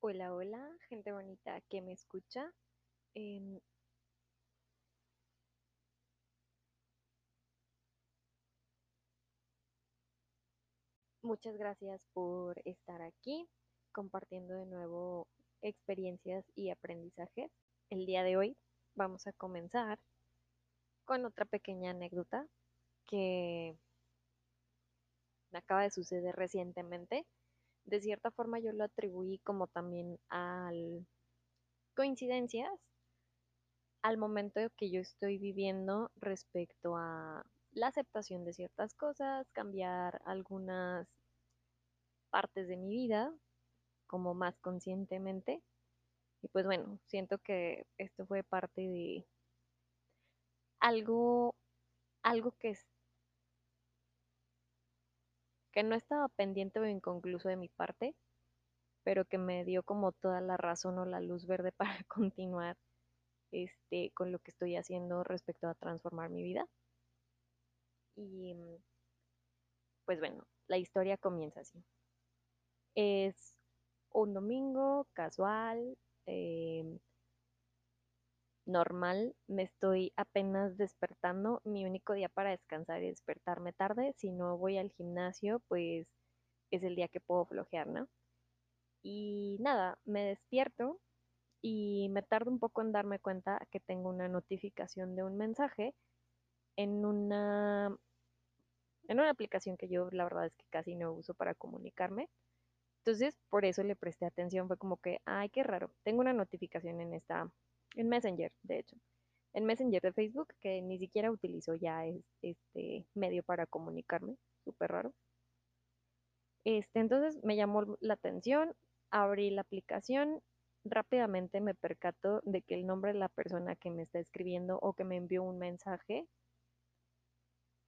Hola, hola, gente bonita que me escucha. Em, muchas gracias por estar aquí compartiendo de nuevo experiencias y aprendizajes. El día de hoy vamos a comenzar con otra pequeña anécdota que me acaba de suceder recientemente. De cierta forma yo lo atribuí como también al coincidencias al momento que yo estoy viviendo respecto a la aceptación de ciertas cosas, cambiar algunas partes de mi vida como más conscientemente. Y pues bueno, siento que esto fue parte de algo, algo que es que no estaba pendiente o inconcluso de mi parte, pero que me dio como toda la razón o la luz verde para continuar este, con lo que estoy haciendo respecto a transformar mi vida. Y pues bueno, la historia comienza así. Es un domingo casual, eh, normal, me estoy apenas despertando, mi único día para descansar es despertarme tarde, si no voy al gimnasio, pues es el día que puedo flojear, ¿no? Y nada, me despierto y me tardo un poco en darme cuenta que tengo una notificación de un mensaje en una en una aplicación que yo la verdad es que casi no uso para comunicarme. Entonces, por eso le presté atención, fue como que, ay, qué raro, tengo una notificación en esta en Messenger, de hecho, en Messenger de Facebook, que ni siquiera utilizo ya este medio para comunicarme, súper raro. Este, entonces me llamó la atención, abrí la aplicación, rápidamente me percato de que el nombre de la persona que me está escribiendo o que me envió un mensaje,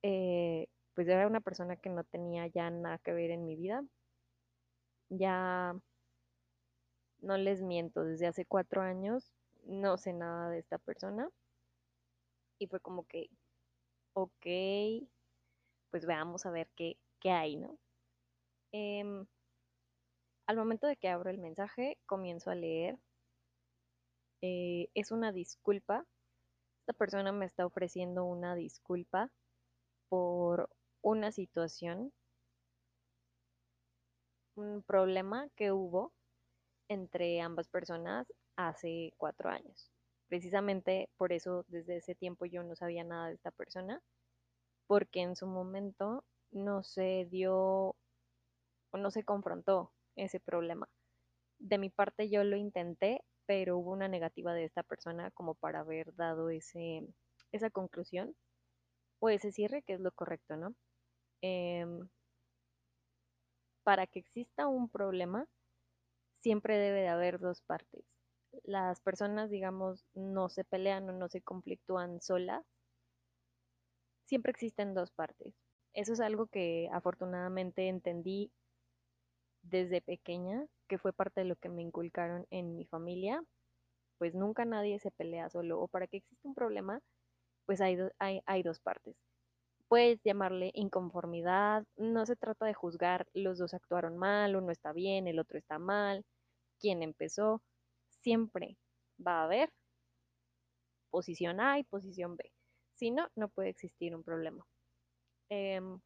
eh, pues era una persona que no tenía ya nada que ver en mi vida. Ya no les miento, desde hace cuatro años no sé nada de esta persona. Y fue como que, ok, pues veamos a ver qué, qué hay, ¿no? Em, al momento de que abro el mensaje, comienzo a leer. Eh, es una disculpa. Esta persona me está ofreciendo una disculpa por una situación, un problema que hubo entre ambas personas hace cuatro años. Precisamente por eso desde ese tiempo yo no sabía nada de esta persona, porque en su momento no se dio o no se confrontó ese problema. De mi parte yo lo intenté, pero hubo una negativa de esta persona como para haber dado ese, esa conclusión o ese cierre, que es lo correcto, ¿no? Em, para que exista un problema, siempre debe de haber dos partes las personas, digamos, no se pelean o no se conflictúan solas, siempre existen dos partes. Eso es algo que afortunadamente entendí desde pequeña, que fue parte de lo que me inculcaron en mi familia, pues nunca nadie se pelea solo, o para que exista un problema, pues hay, hay, hay dos partes. Puedes llamarle inconformidad, no se trata de juzgar, los dos actuaron mal, uno está bien, el otro está mal, quién empezó, siempre va a haber posición A y posición B. Si no, no puede existir un problema. Em,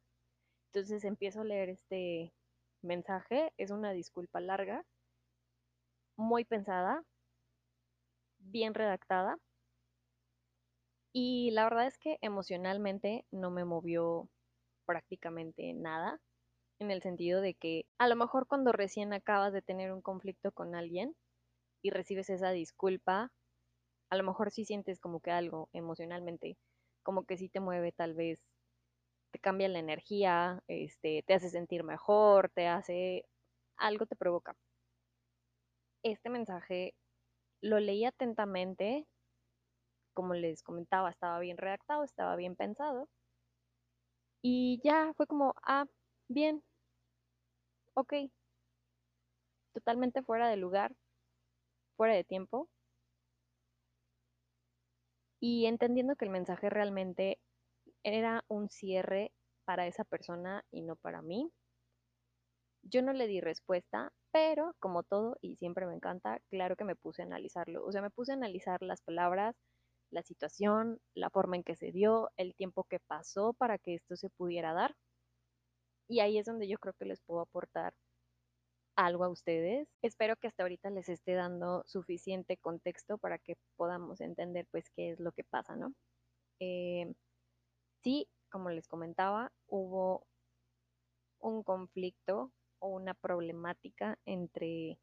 entonces empiezo a leer este mensaje. Es una disculpa larga, muy pensada, bien redactada. Y la verdad es que emocionalmente no me movió prácticamente nada, en el sentido de que a lo mejor cuando recién acabas de tener un conflicto con alguien, y recibes esa disculpa, a lo mejor sí sientes como que algo emocionalmente, como que sí te mueve tal vez, te cambia la energía, este, te hace sentir mejor, te hace, algo te provoca. Este mensaje lo leí atentamente, como les comentaba, estaba bien redactado, estaba bien pensado, y ya fue como, ah, bien, ok, totalmente fuera de lugar, fuera de tiempo. Y entendiendo que el mensaje realmente era un cierre para esa persona y no para mí. Yo no le di respuesta, pero como todo, y siempre me encanta, claro que me puse a analizarlo. O sea, me puse a analizar las palabras, la situación, la forma en que se dio, el tiempo que pasó para que esto se pudiera dar. Y ahí es donde yo creo que les puedo aportar algo a ustedes. Espero que hasta ahorita les esté dando suficiente contexto para que podamos entender pues qué es lo que pasa, ¿no? Eh, sí, como les comentaba, hubo un conflicto o una problemática entre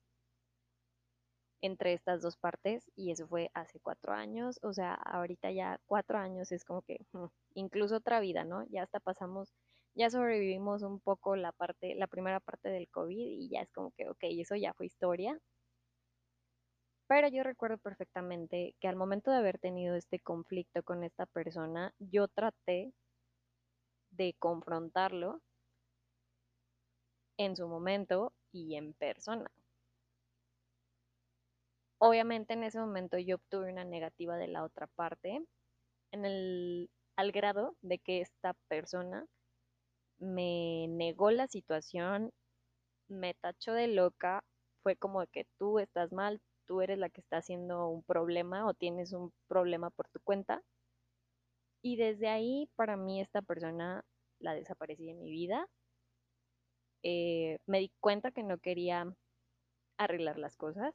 entre estas dos partes y eso fue hace cuatro años, o sea, ahorita ya cuatro años es como que incluso otra vida, ¿no? Ya hasta pasamos ya sobrevivimos un poco la parte, la primera parte del COVID y ya es como que, ok, eso ya fue historia. Pero yo recuerdo perfectamente que al momento de haber tenido este conflicto con esta persona, yo traté de confrontarlo en su momento y en persona. Obviamente en ese momento yo obtuve una negativa de la otra parte, al grado de que esta persona me negó la situación, me tachó de loca, fue como que tú estás mal, tú eres la que está haciendo un problema o tienes un problema por tu cuenta. Y desde ahí, para mí, esta persona la desaparecí de mi vida. Eh, me di cuenta que no quería arreglar las cosas,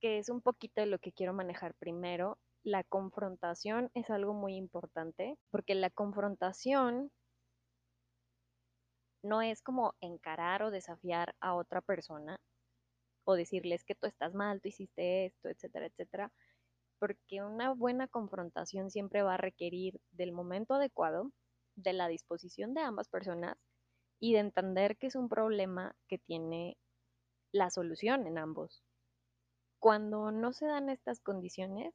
que es un poquito de lo que quiero manejar primero. La confrontación es algo muy importante, porque la confrontación no es como encarar o desafiar a otra persona o decirles que tú estás mal, tú hiciste esto, etcétera, etcétera, porque una buena confrontación siempre va a requerir del momento adecuado, de la disposición de ambas personas y de entender que es un problema que tiene la solución en ambos. Cuando no se dan estas condiciones,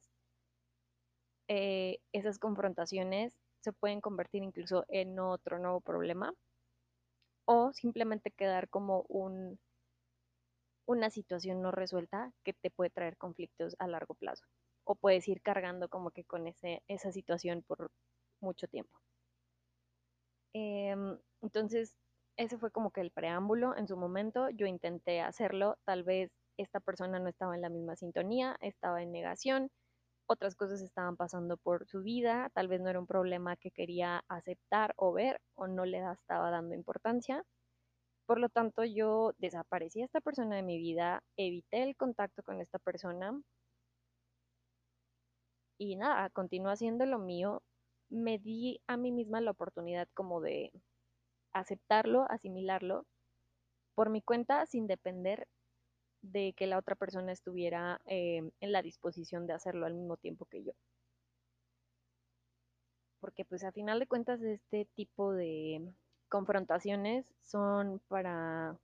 eh, esas confrontaciones se pueden convertir incluso en otro nuevo problema o simplemente quedar como un, una situación no resuelta que te puede traer conflictos a largo plazo o puedes ir cargando como que con ese, esa situación por mucho tiempo. Em, entonces, ese fue como que el preámbulo en su momento. Yo intenté hacerlo, tal vez esta persona no estaba en la misma sintonía, estaba en negación, otras cosas estaban pasando por su vida, tal vez no era un problema que quería aceptar o ver o no le estaba dando importancia. Por lo tanto, yo desaparecí a esta persona de mi vida, evité el contacto con esta persona y nada, continué haciendo lo mío. Me di a mí misma la oportunidad como de aceptarlo, asimilarlo por mi cuenta sin depender de que la otra persona estuviera eh, en la disposición de hacerlo al mismo tiempo que yo. Porque pues a final de cuentas este tipo de confrontaciones son para,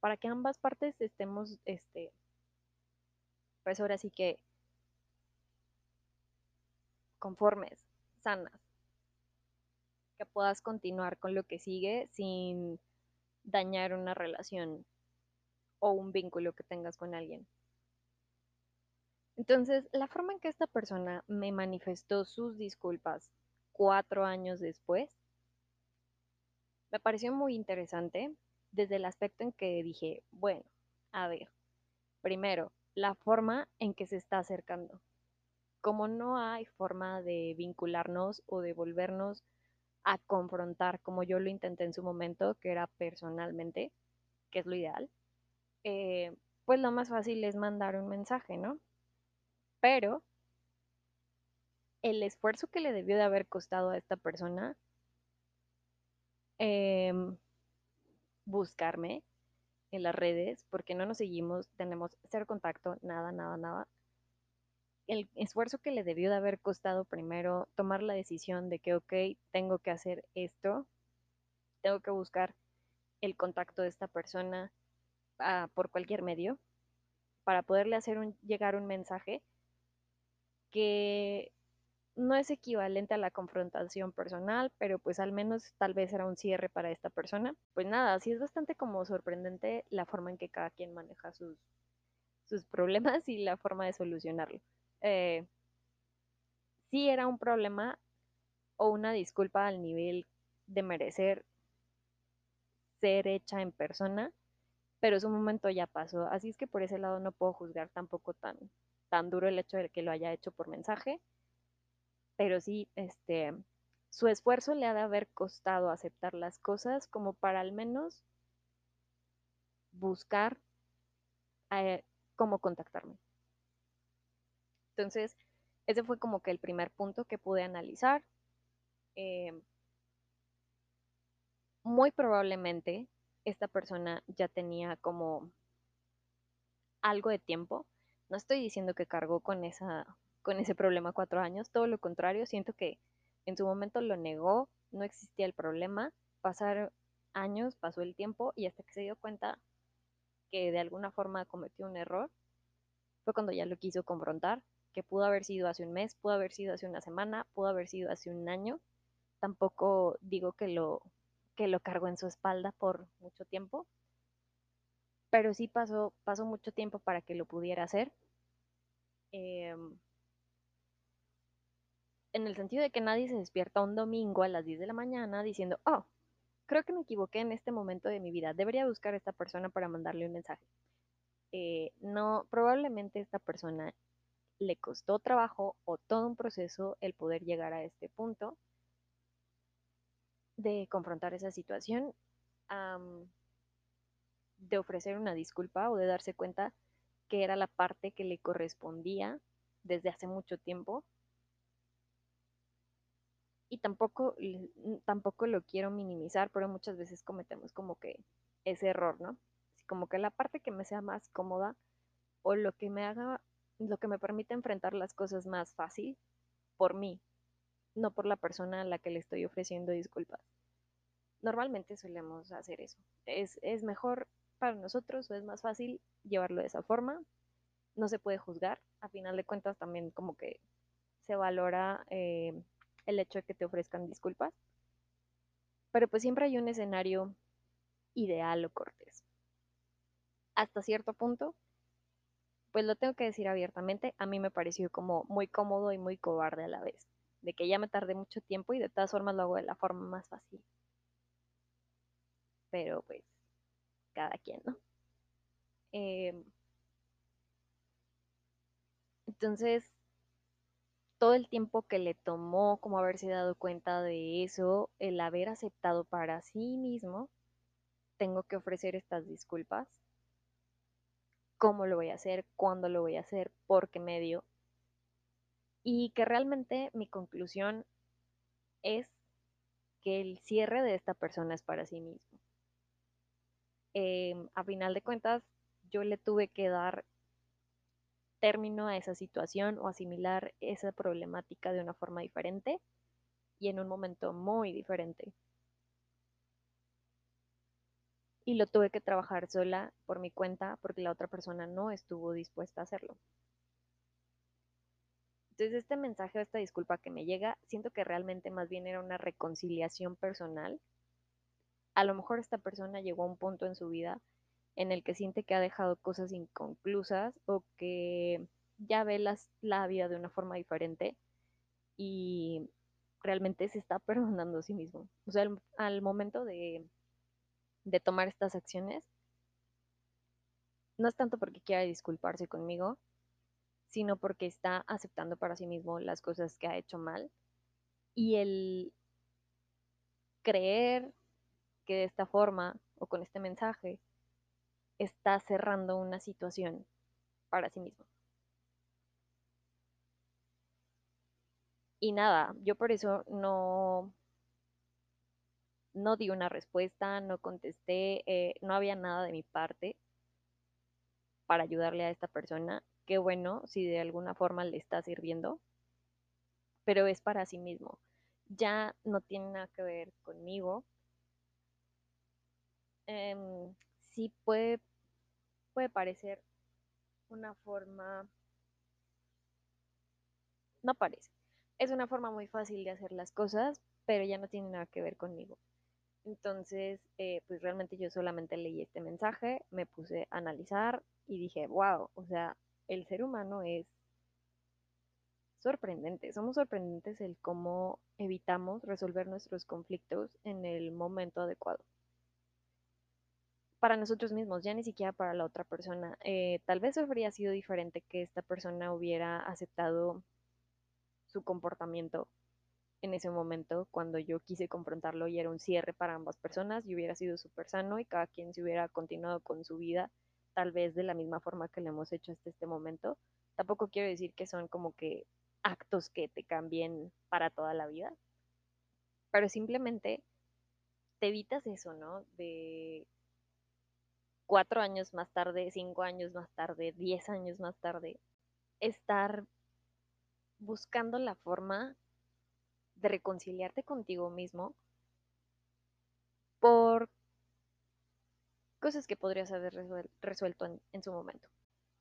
para que ambas partes estemos, este, pues ahora sí que conformes, sanas, que puedas continuar con lo que sigue sin dañar una relación o un vínculo que tengas con alguien. Entonces, la forma en que esta persona me manifestó sus disculpas cuatro años después me pareció muy interesante desde el aspecto en que dije, bueno, a ver, primero, la forma en que se está acercando. Como no hay forma de vincularnos o de volvernos a confrontar como yo lo intenté en su momento, que era personalmente, que es lo ideal, eh, pues lo más fácil es mandar un mensaje, ¿no? Pero el esfuerzo que le debió de haber costado a esta persona em, buscarme en las redes, porque no nos seguimos, tenemos cero contacto, nada, nada, nada. El esfuerzo que le debió de haber costado primero tomar la decisión de que, ok, tengo que hacer esto, tengo que buscar el contacto de esta persona, por cualquier medio para poderle hacer un, llegar un mensaje que no es equivalente a la confrontación personal, pero pues al menos tal vez era un cierre para esta persona. Pues nada, sí es bastante como sorprendente la forma en que cada quien maneja sus, sus problemas y la forma de solucionarlo. Eh, sí era un problema o una disculpa al nivel de merecer ser hecha en persona, pero su momento ya pasó. Así es que por ese lado no puedo juzgar tampoco tan, tan duro el hecho de que lo haya hecho por mensaje, pero sí, este, su esfuerzo le ha de haber costado aceptar las cosas como para al menos buscar eh, cómo contactarme. Entonces, ese fue como que el primer punto que pude analizar. Eh, muy probablemente esta persona ya tenía como algo de tiempo. No estoy diciendo que cargó con, esa, con ese problema cuatro años, todo lo contrario, siento que en su momento lo negó, no existía el problema, pasaron años, pasó el tiempo y hasta que se dio cuenta que de alguna forma cometió un error, fue cuando ya lo quiso confrontar, que pudo haber sido hace un mes, pudo haber sido hace una semana, pudo haber sido hace un año. Tampoco digo que lo, que lo cargó en su espalda por mucho tiempo, pero sí pasó, pasó mucho tiempo para que lo pudiera hacer. Eh, en el sentido de que nadie se despierta un domingo a las 10 de la mañana diciendo, oh, creo que me equivoqué en este momento de mi vida, debería buscar a esta persona para mandarle un mensaje. Eh, no, probablemente esta persona le costó trabajo o todo un proceso el poder llegar a este punto de confrontar esa situación, de ofrecer una disculpa o de darse cuenta que era la parte que le correspondía desde hace mucho tiempo y tampoco, tampoco lo quiero minimizar, pero muchas veces cometemos como que ese error, ¿no? Como que la parte que me sea más cómoda o lo que me haga, lo que me permite enfrentar las cosas más fácil por mí, no por la persona a la que le estoy ofreciendo disculpas. Normalmente solemos hacer eso. Es, es mejor para nosotros o es más fácil llevarlo de esa forma. No se puede juzgar. A final de cuentas también como que se valora eh, el hecho de que te ofrezcan disculpas. Pero pues siempre hay un escenario ideal o cortés. Hasta cierto punto, pues lo tengo que decir abiertamente, a mí me pareció como muy cómodo y muy cobarde a la vez, de que ya me tardé mucho tiempo y de todas formas lo hago de la forma más fácil. Pero pues, cada quien, ¿no? Em, entonces, todo el tiempo que le tomó como haberse dado cuenta de eso, el haber aceptado para sí mismo, tengo que ofrecer estas disculpas. ¿Cómo lo voy a hacer? ¿Cuándo lo voy a hacer? ¿Por qué medio? Y que realmente mi conclusión es que el cierre de esta persona es para sí mismo. Em, a final de cuentas, yo le tuve que dar término a esa situación o asimilar esa problemática de una forma diferente y en un momento muy diferente. Y lo tuve que trabajar sola por mi cuenta porque la otra persona no estuvo dispuesta a hacerlo. Entonces este mensaje o esta disculpa que me llega, siento que realmente más bien era una reconciliación personal. A lo mejor esta persona llegó a un punto en su vida en el que siente que ha dejado cosas inconclusas o que ya ve las, la vida de una forma diferente y realmente se está perdonando a sí mismo. O sea, al, momento de, de tomar estas acciones, no es tanto porque quiera disculparse conmigo, sino porque está aceptando para sí mismo las cosas que ha hecho mal y el creer que de esta forma o con este mensaje está cerrando una situación para sí mismo. Y nada, yo por eso no, no di una respuesta, no contesté, eh, no había nada de mi parte para ayudarle a esta persona. Qué bueno si de alguna forma le está sirviendo, pero es para sí mismo. Ya no tiene nada que ver conmigo. Em, sí puede, puede parecer una forma, no parece, es una forma muy fácil de hacer las cosas, pero ya no tiene nada que ver conmigo. Entonces, eh, pues realmente yo solamente leí este mensaje, me puse a analizar y dije, wow, o sea, el ser humano es sorprendentes, somos sorprendentes el cómo evitamos resolver nuestros conflictos en el momento adecuado. Para nosotros mismos, ya ni siquiera para la otra persona. Eh, tal vez habría sido diferente que esta persona hubiera aceptado su comportamiento en ese momento cuando yo quise confrontarlo y era un cierre para ambas personas y hubiera sido súper sano y cada quien se hubiera continuado con su vida tal vez de la misma forma que lo hemos hecho hasta este momento. Tampoco quiero decir que son como que actos que te cambien para toda la vida, pero simplemente te evitas eso, ¿no? De cuatro años más tarde, cinco años más tarde, diez años más tarde, estar buscando la forma de reconciliarte contigo mismo por cosas que podrías haber resuelto en, en, su momento.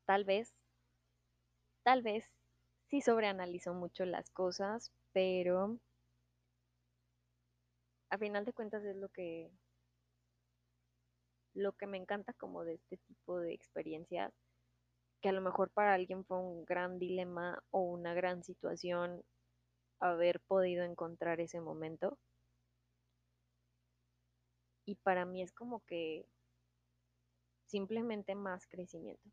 Tal vez, tal vez sí sobreanalizo mucho las cosas, pero a final de cuentas es lo que lo que me encanta como de este tipo de experiencias, que a lo mejor para alguien fue un gran dilema o una gran situación haber podido encontrar ese momento. Y para mí es como que simplemente más crecimiento.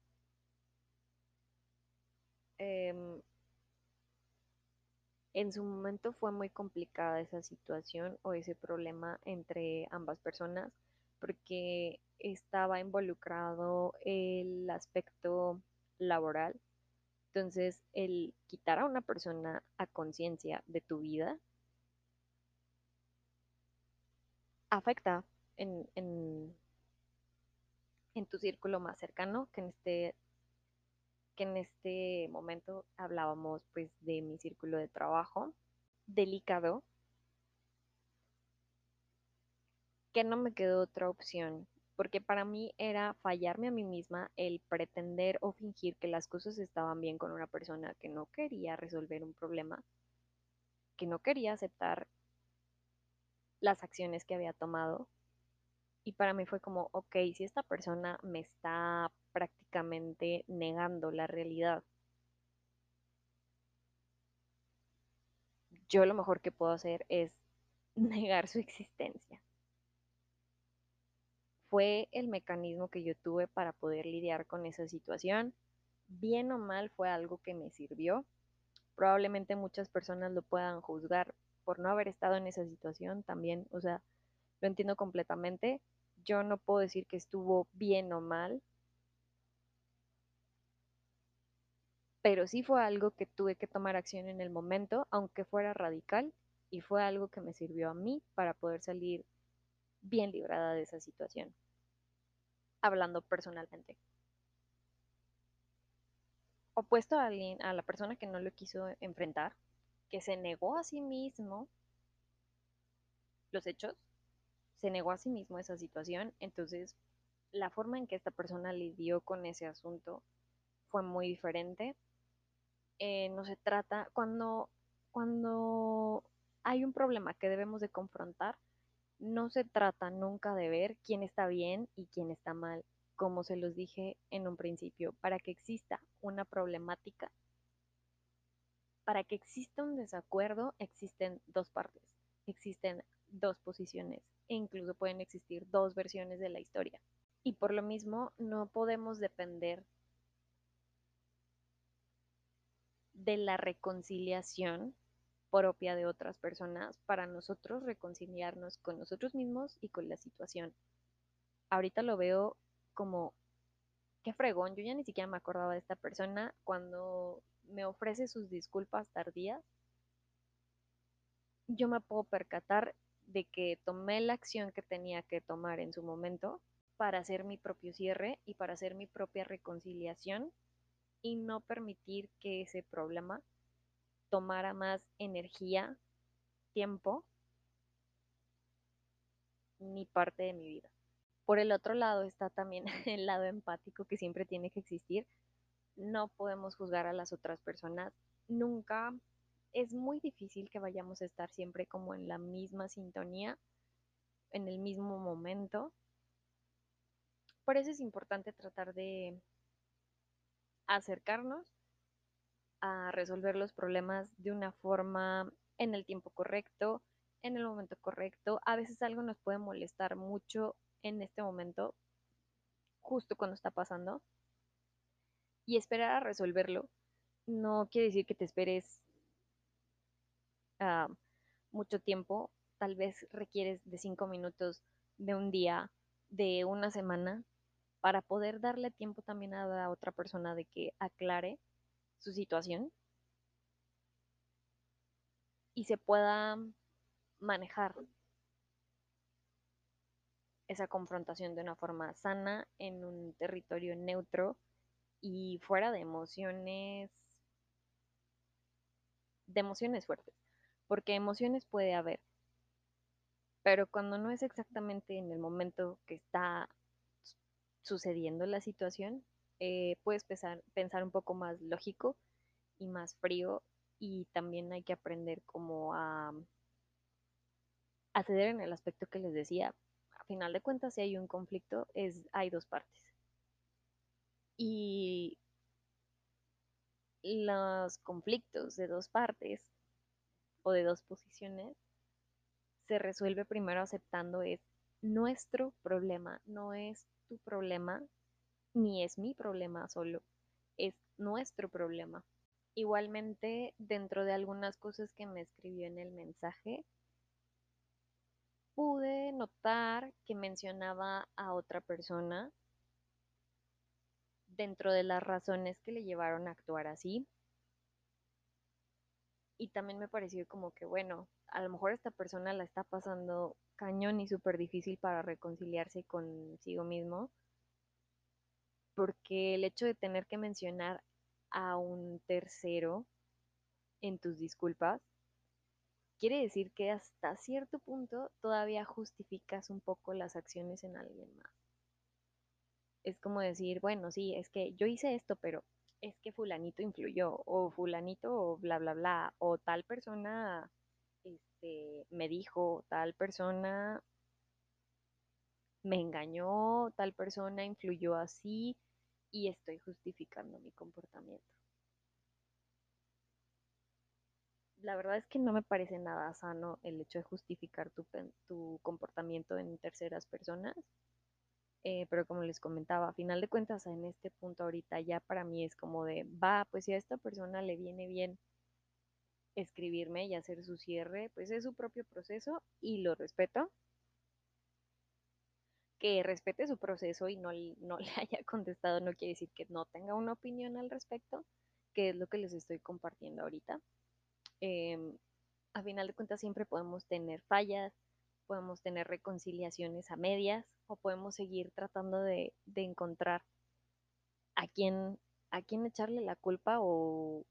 Eh, en su momento fue muy complicada esa situación o ese problema entre ambas personas porque estaba involucrado el aspecto laboral entonces, el quitar a una persona a conciencia de tu vida afecta en, en, tu círculo más cercano, que en este que en este momento hablábamos pues de mi círculo de trabajo delicado que no me quedó otra opción porque para mí era fallarme a mí misma el pretender o fingir que las cosas estaban bien con una persona que no quería resolver un problema, que no quería aceptar las acciones que había tomado. Y para mí fue como, ok, si esta persona me está prácticamente negando la realidad, yo lo mejor que puedo hacer es negar su existencia fue el mecanismo que yo tuve para poder lidiar con esa situación. Bien o mal fue algo que me sirvió. Probablemente muchas personas lo puedan juzgar por no haber estado en esa situación también, o sea, lo entiendo completamente. Yo no puedo decir que estuvo bien o mal, pero sí fue algo que tuve que tomar acción en el momento, aunque fuera radical, y fue algo que me sirvió a mí para poder salir bien librada de esa situación, hablando personalmente. Opuesto a, alguien, a la persona que no lo quiso enfrentar, que se negó a sí mismo los hechos, se negó a sí mismo esa situación, entonces la forma en que esta persona lidió con ese asunto fue muy diferente. Eh, no se trata, cuando, cuando hay un problema que debemos de confrontar, no se trata nunca de ver quién está bien y quién está mal, como se los dije en un principio, para que exista una problemática, para que exista un desacuerdo, existen dos partes, existen dos posiciones e incluso pueden existir dos versiones de la historia. Y por lo mismo no podemos depender de la reconciliación propia de otras personas para nosotros reconciliarnos con nosotros mismos y con la situación. Ahorita lo veo como, qué fregón, yo ya ni siquiera me acordaba de esta persona cuando me ofrece sus disculpas tardías. Yo me puedo percatar de que tomé la acción que tenía que tomar en su momento para hacer mi propio cierre y para hacer mi propia reconciliación y no permitir que ese problema tomara más energía, tiempo, ni parte de mi vida. Por el otro lado está también el lado empático que siempre tiene que existir. No podemos juzgar a las otras personas. Nunca es muy difícil que vayamos a estar siempre como en la misma sintonía, en el mismo momento. Por eso es importante tratar de acercarnos a resolver los problemas de una forma en el tiempo correcto, en el momento correcto. A veces algo nos puede molestar mucho en este momento, justo cuando está pasando, y esperar a resolverlo no quiere decir que te esperes uh, mucho tiempo, tal vez requieres de cinco minutos, de un día, de una semana, para poder darle tiempo también a la otra persona de que aclare su situación y se pueda manejar esa confrontación de una forma sana en un territorio neutro y fuera de emociones de emociones fuertes, porque emociones puede haber, pero cuando no es exactamente en el momento que está sucediendo la situación, eh, puedes pensar, un poco más lógico y más frío y también hay que aprender como a, a ceder en el aspecto que les decía. A final de cuentas, si hay un conflicto, es, hay dos partes. Y los conflictos de dos partes o de dos posiciones se resuelve primero aceptando es nuestro problema, no es tu problema, ni es mi problema solo, es nuestro problema. Igualmente, dentro de algunas cosas que me escribió en el mensaje, pude notar que mencionaba a otra persona dentro de las razones que le llevaron a actuar así. Y también me pareció como que, bueno, a lo mejor esta persona la está pasando cañón y súper difícil para reconciliarse consigo mismo, porque el hecho de tener que mencionar a un tercero en tus disculpas, quiere decir que hasta cierto punto todavía justificas un poco las acciones en alguien más. Es como decir, bueno, sí, es que yo hice esto, pero es que fulanito influyó, o fulanito, o bla, bla, bla, o tal persona este, me dijo, tal persona me engañó, tal persona influyó así, y estoy justificando mi comportamiento. La verdad es que no me parece nada sano el hecho de justificar tu, tu comportamiento en terceras personas eh, pero como les comentaba, a final de cuentas en este punto ahorita ya para mí es como de, va, pues si a esta persona le viene bien escribirme y hacer su cierre, pues es su propio proceso y lo respeto. Que respete su proceso y no, no le haya contestado no quiere decir que no tenga una opinión al respecto, que es lo que les estoy compartiendo ahorita. Em, a final de cuentas siempre podemos tener fallas, podemos tener reconciliaciones a medias podemos seguir tratando de, encontrar a quién, a quién echarle la culpa o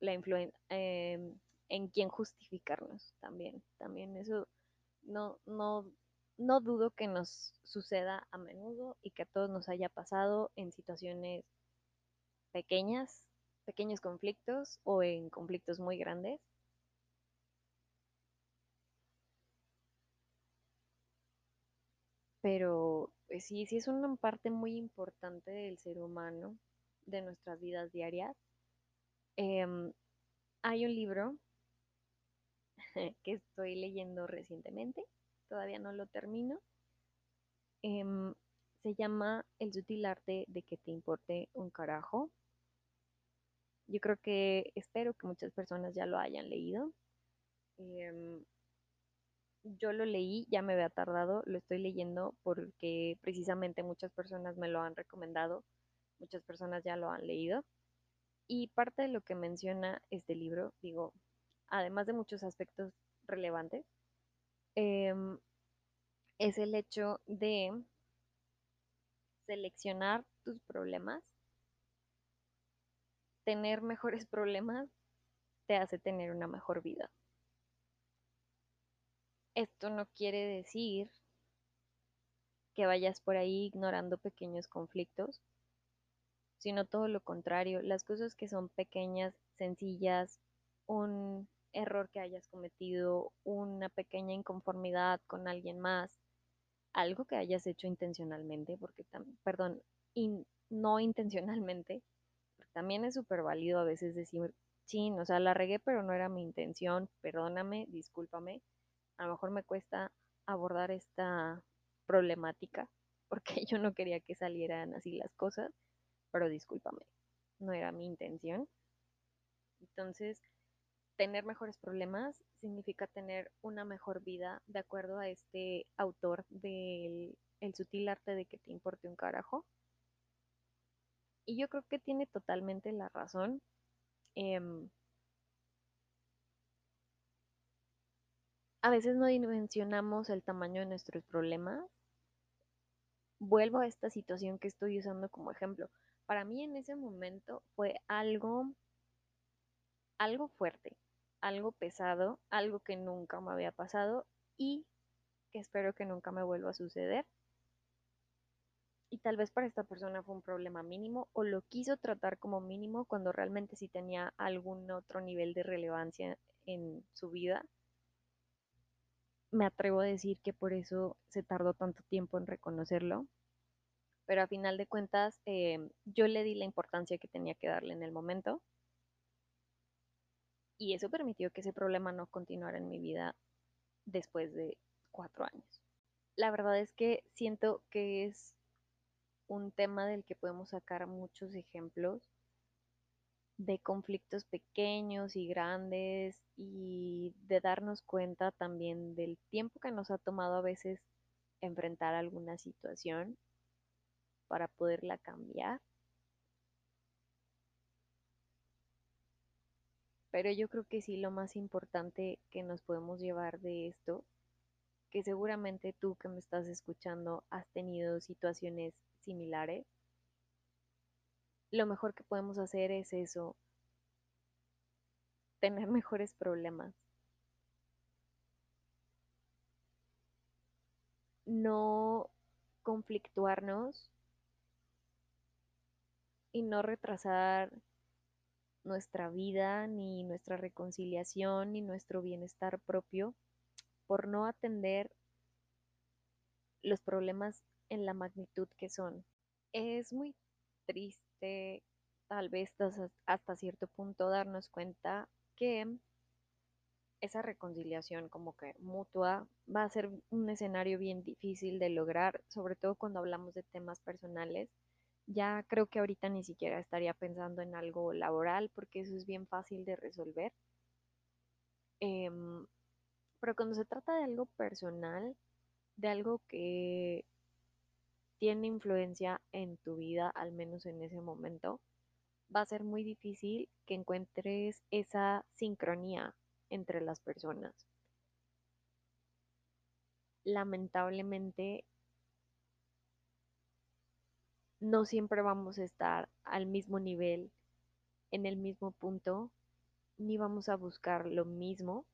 la influencia em, en quién justificarnos también. También eso no, no, no dudo que nos suceda a menudo y que a todos nos haya pasado en situaciones pequeñas, pequeños conflictos o en conflictos muy grandes pero pues sí, sí es una parte muy importante del ser humano, de nuestras vidas diarias. Em, hay un libro que estoy leyendo recientemente, todavía no lo termino. Em, se llama El sutil arte de que te importe un carajo. Yo creo que espero que muchas personas ya lo hayan leído. Em, yo lo leí, ya me había tardado, lo estoy leyendo porque precisamente muchas personas me lo han recomendado, muchas personas ya lo han leído. Y parte de lo que menciona este libro, digo, además de muchos aspectos relevantes, em, es el hecho de seleccionar tus problemas. Tener mejores problemas te hace tener una mejor vida. Esto no quiere decir que vayas por ahí ignorando pequeños conflictos, sino todo lo contrario, las cosas que son pequeñas, sencillas, un error que hayas cometido, una pequeña inconformidad con alguien más, algo que hayas hecho intencionalmente, porque perdón, no intencionalmente, También es súper válido a veces decir, sí, o sea, la regué, pero no era mi intención, perdóname, discúlpame. A lo mejor me cuesta abordar esta problemática porque yo no quería que salieran así las cosas, pero discúlpame, no era mi intención. Entonces, tener mejores problemas significa tener una mejor vida de acuerdo a este autor del el sutil arte de que te importe un carajo. Y yo creo que tiene totalmente la razón. Em, a veces no dimensionamos el tamaño de nuestros problemas. Vuelvo a esta situación que estoy usando como ejemplo. Para mí en ese momento fue algo, algo fuerte, algo pesado, algo que nunca me había pasado y que espero que nunca me vuelva a suceder y tal vez para esta persona fue un problema mínimo o lo quiso tratar como mínimo cuando realmente sí tenía algún otro nivel de relevancia en su vida. Me atrevo a decir que por eso se tardó tanto tiempo en reconocerlo, pero a final de cuentas eh, yo le di la importancia que tenía que darle en el momento y eso permitió que ese problema no continuara en mi vida después de cuatro años. La verdad es que siento que es un tema del que podemos sacar muchos ejemplos de conflictos pequeños y grandes y de darnos cuenta también del tiempo que nos ha tomado a veces enfrentar alguna situación para poderla cambiar. Pero yo creo que sí lo más importante que nos podemos llevar de esto, que seguramente tú que me estás escuchando has tenido situaciones similares, lo mejor que podemos hacer es eso, tener mejores problemas. No conflictuarnos y no retrasar nuestra vida, ni nuestra reconciliación, ni nuestro bienestar propio por no atender los problemas en la magnitud que son. Es muy triste, tal vez hasta cierto punto, darnos cuenta que esa reconciliación como que mutua va a ser un escenario bien difícil de lograr, sobre todo cuando hablamos de temas personales. Ya creo que ahorita ni siquiera estaría pensando en algo laboral porque eso es bien fácil de resolver. Em, pero cuando se trata de algo personal, de algo que tiene influencia en tu vida, al menos en ese momento, va a ser muy difícil que encuentres esa sincronía entre las personas. Lamentablemente, no siempre vamos a estar al mismo nivel, en el mismo punto, ni vamos a buscar lo mismo,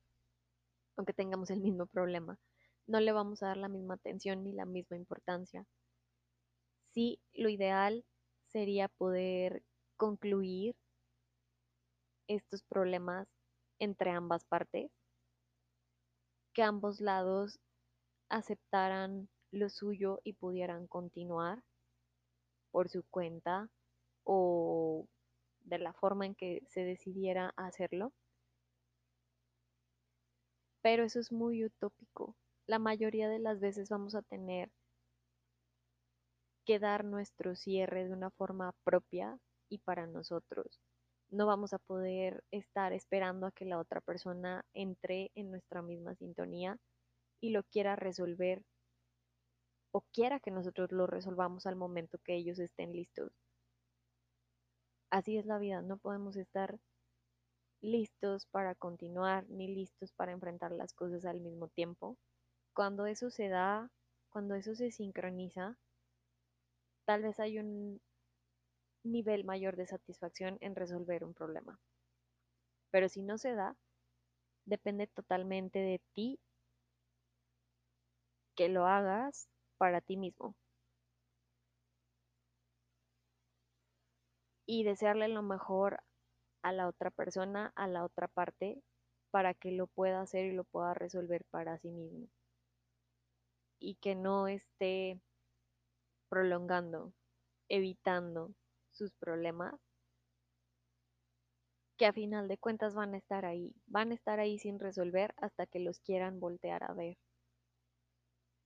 aunque tengamos el mismo problema. No le vamos a dar la misma atención ni la misma importancia sí, lo ideal sería poder concluir estos problemas entre ambas partes, que ambos lados aceptaran lo suyo y pudieran continuar por su cuenta o de la forma en que se decidiera hacerlo. Pero eso es muy utópico. La mayoría de las veces vamos a tener que dar nuestro cierre de una forma propia y para nosotros. No vamos a poder estar esperando a que la otra persona entre en nuestra misma sintonía y lo quiera resolver o quiera que nosotros lo resolvamos al momento que ellos estén listos. Así es la vida, no podemos estar listos para continuar ni listos para enfrentar las cosas al mismo tiempo. Cuando eso se da, cuando eso se sincroniza, tal vez hay un nivel mayor de satisfacción en resolver un problema. Pero si no se da, depende totalmente de ti que lo hagas para ti mismo. Y desearle lo mejor a la otra persona, a la otra parte, para que lo pueda hacer y lo pueda resolver para sí mismo. Y que no esté prolongando, evitando sus problemas que a final de cuentas van a estar ahí, van a estar ahí sin resolver hasta que los quieran voltear a ver.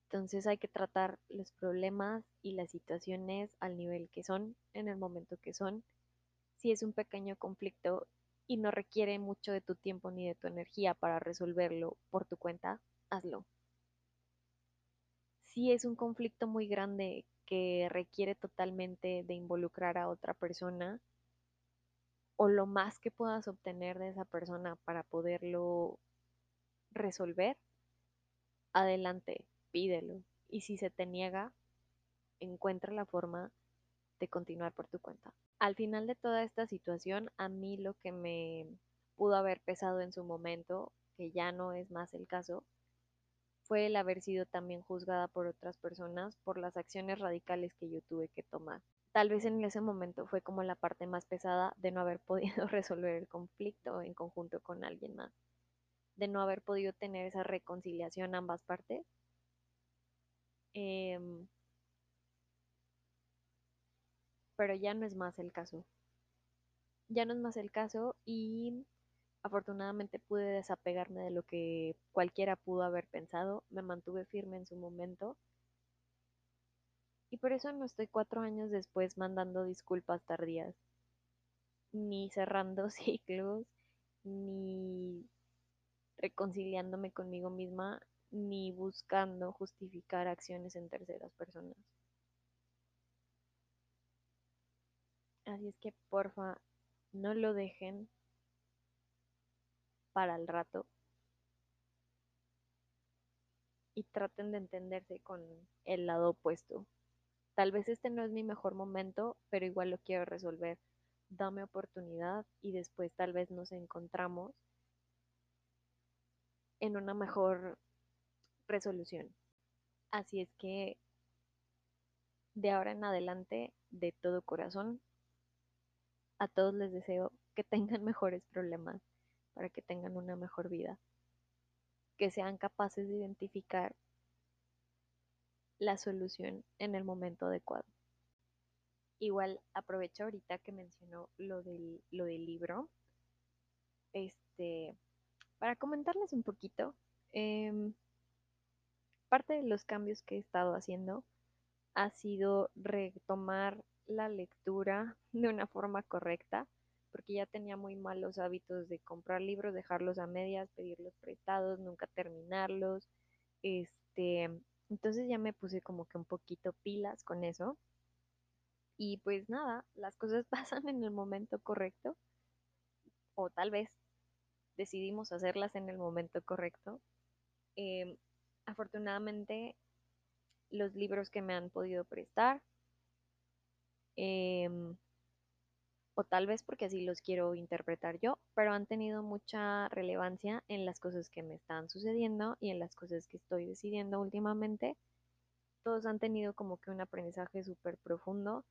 Entonces hay que tratar los problemas y las situaciones al nivel que son, en el momento que son. Si es un pequeño conflicto y no requiere mucho de tu tiempo ni de tu energía para resolverlo por tu cuenta, hazlo. Si es un conflicto muy grande que requiere totalmente de involucrar a otra persona o lo más que puedas obtener de esa persona para poderlo resolver, adelante, pídelo. Y si se te niega, encuentra la forma de continuar por tu cuenta. Al final de toda esta situación, a mí lo que me pudo haber pesado en su momento, que ya no es más el caso, fue el haber sido también juzgada por otras personas por las acciones radicales que yo tuve que tomar. Tal vez en ese momento fue como la parte más pesada de no haber podido resolver el conflicto en conjunto con alguien más, de no haber podido tener esa reconciliación ambas partes. Em, pero ya no es más el caso. Ya no es más el caso y Afortunadamente pude desapegarme de lo que cualquiera pudo haber pensado, me mantuve firme en su momento y por eso no estoy cuatro años después mandando disculpas tardías, ni cerrando ciclos, ni reconciliándome conmigo misma, ni buscando justificar acciones en terceras personas. Así es que porfa, no lo dejen para el rato y traten de entenderse con el lado opuesto. Tal vez este no es mi mejor momento, pero igual lo quiero resolver. Dame oportunidad y después tal vez nos encontramos en una mejor resolución. Así es que de ahora en adelante, de todo corazón, a todos les deseo que tengan mejores problemas para que tengan una mejor vida, que sean capaces de identificar la solución en el momento adecuado. Igual aprovecho ahorita que mencionó lo del, libro, este, para comentarles un poquito, em, parte de los cambios que he estado haciendo ha sido retomar la lectura de una forma correcta porque ya tenía muy malos hábitos de comprar libros, dejarlos a medias, pedirlos prestados, nunca terminarlos. Este, entonces ya me puse como que un poquito pilas con eso. Y pues nada, las cosas pasan en el momento correcto. O tal vez decidimos hacerlas en el momento correcto. Em, afortunadamente, los libros que me han podido prestar, eh, o tal vez porque así los quiero interpretar yo, pero han tenido mucha relevancia en las cosas que me están sucediendo y en las cosas que estoy decidiendo últimamente. Todos han tenido como que un aprendizaje súper profundo.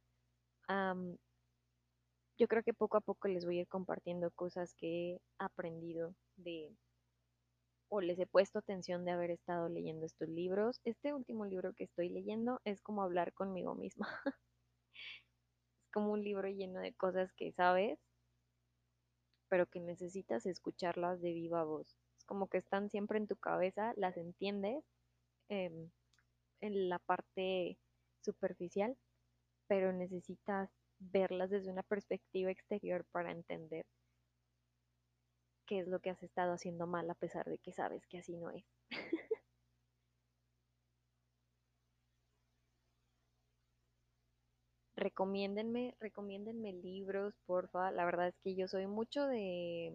yo creo que poco a poco les voy a ir compartiendo cosas que he aprendido de o les he puesto atención de haber estado leyendo estos libros. Este último libro que estoy leyendo es como hablar conmigo misma. como un libro lleno de cosas que sabes, pero que necesitas escucharlas de viva voz. Es como que están siempre en tu cabeza, las entiendes em, en la parte superficial, pero necesitas verlas desde una perspectiva exterior para entender qué es lo que has estado haciendo mal a pesar de que sabes que así no es. Recomiéndenme, recomiéndenme libros, porfa. La verdad es que yo soy mucho de,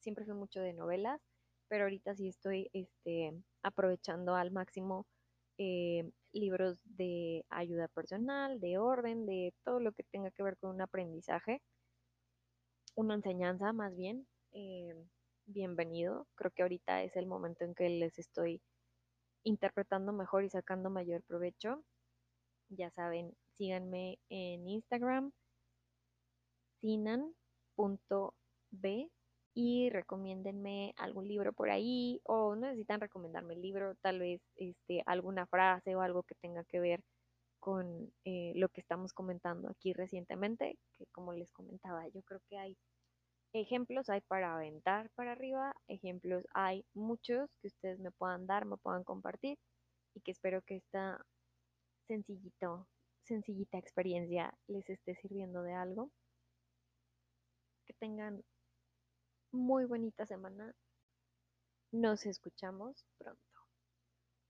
siempre fui mucho de novelas, pero ahorita sí estoy este, aprovechando al máximo eh, libros de ayuda personal, de orden, de todo lo que tenga que ver con un aprendizaje, una enseñanza más bien. Eh, bienvenido. Creo que ahorita es el momento en que les estoy interpretando mejor y sacando mayor provecho. Ya saben, síganme en Instagram, sinan.b y recomiéndenme algún libro por ahí o no necesitan recomendarme el libro, tal vez este, alguna frase o algo que tenga que ver con eh, lo que estamos comentando aquí recientemente, que como les comentaba, yo creo que hay Ejemplos hay para aventar para arriba, ejemplos hay muchos que ustedes me puedan dar, me puedan compartir y que espero que esta sencillito, sencillita experiencia les esté sirviendo de algo. Que tengan muy bonita semana. Nos escuchamos pronto.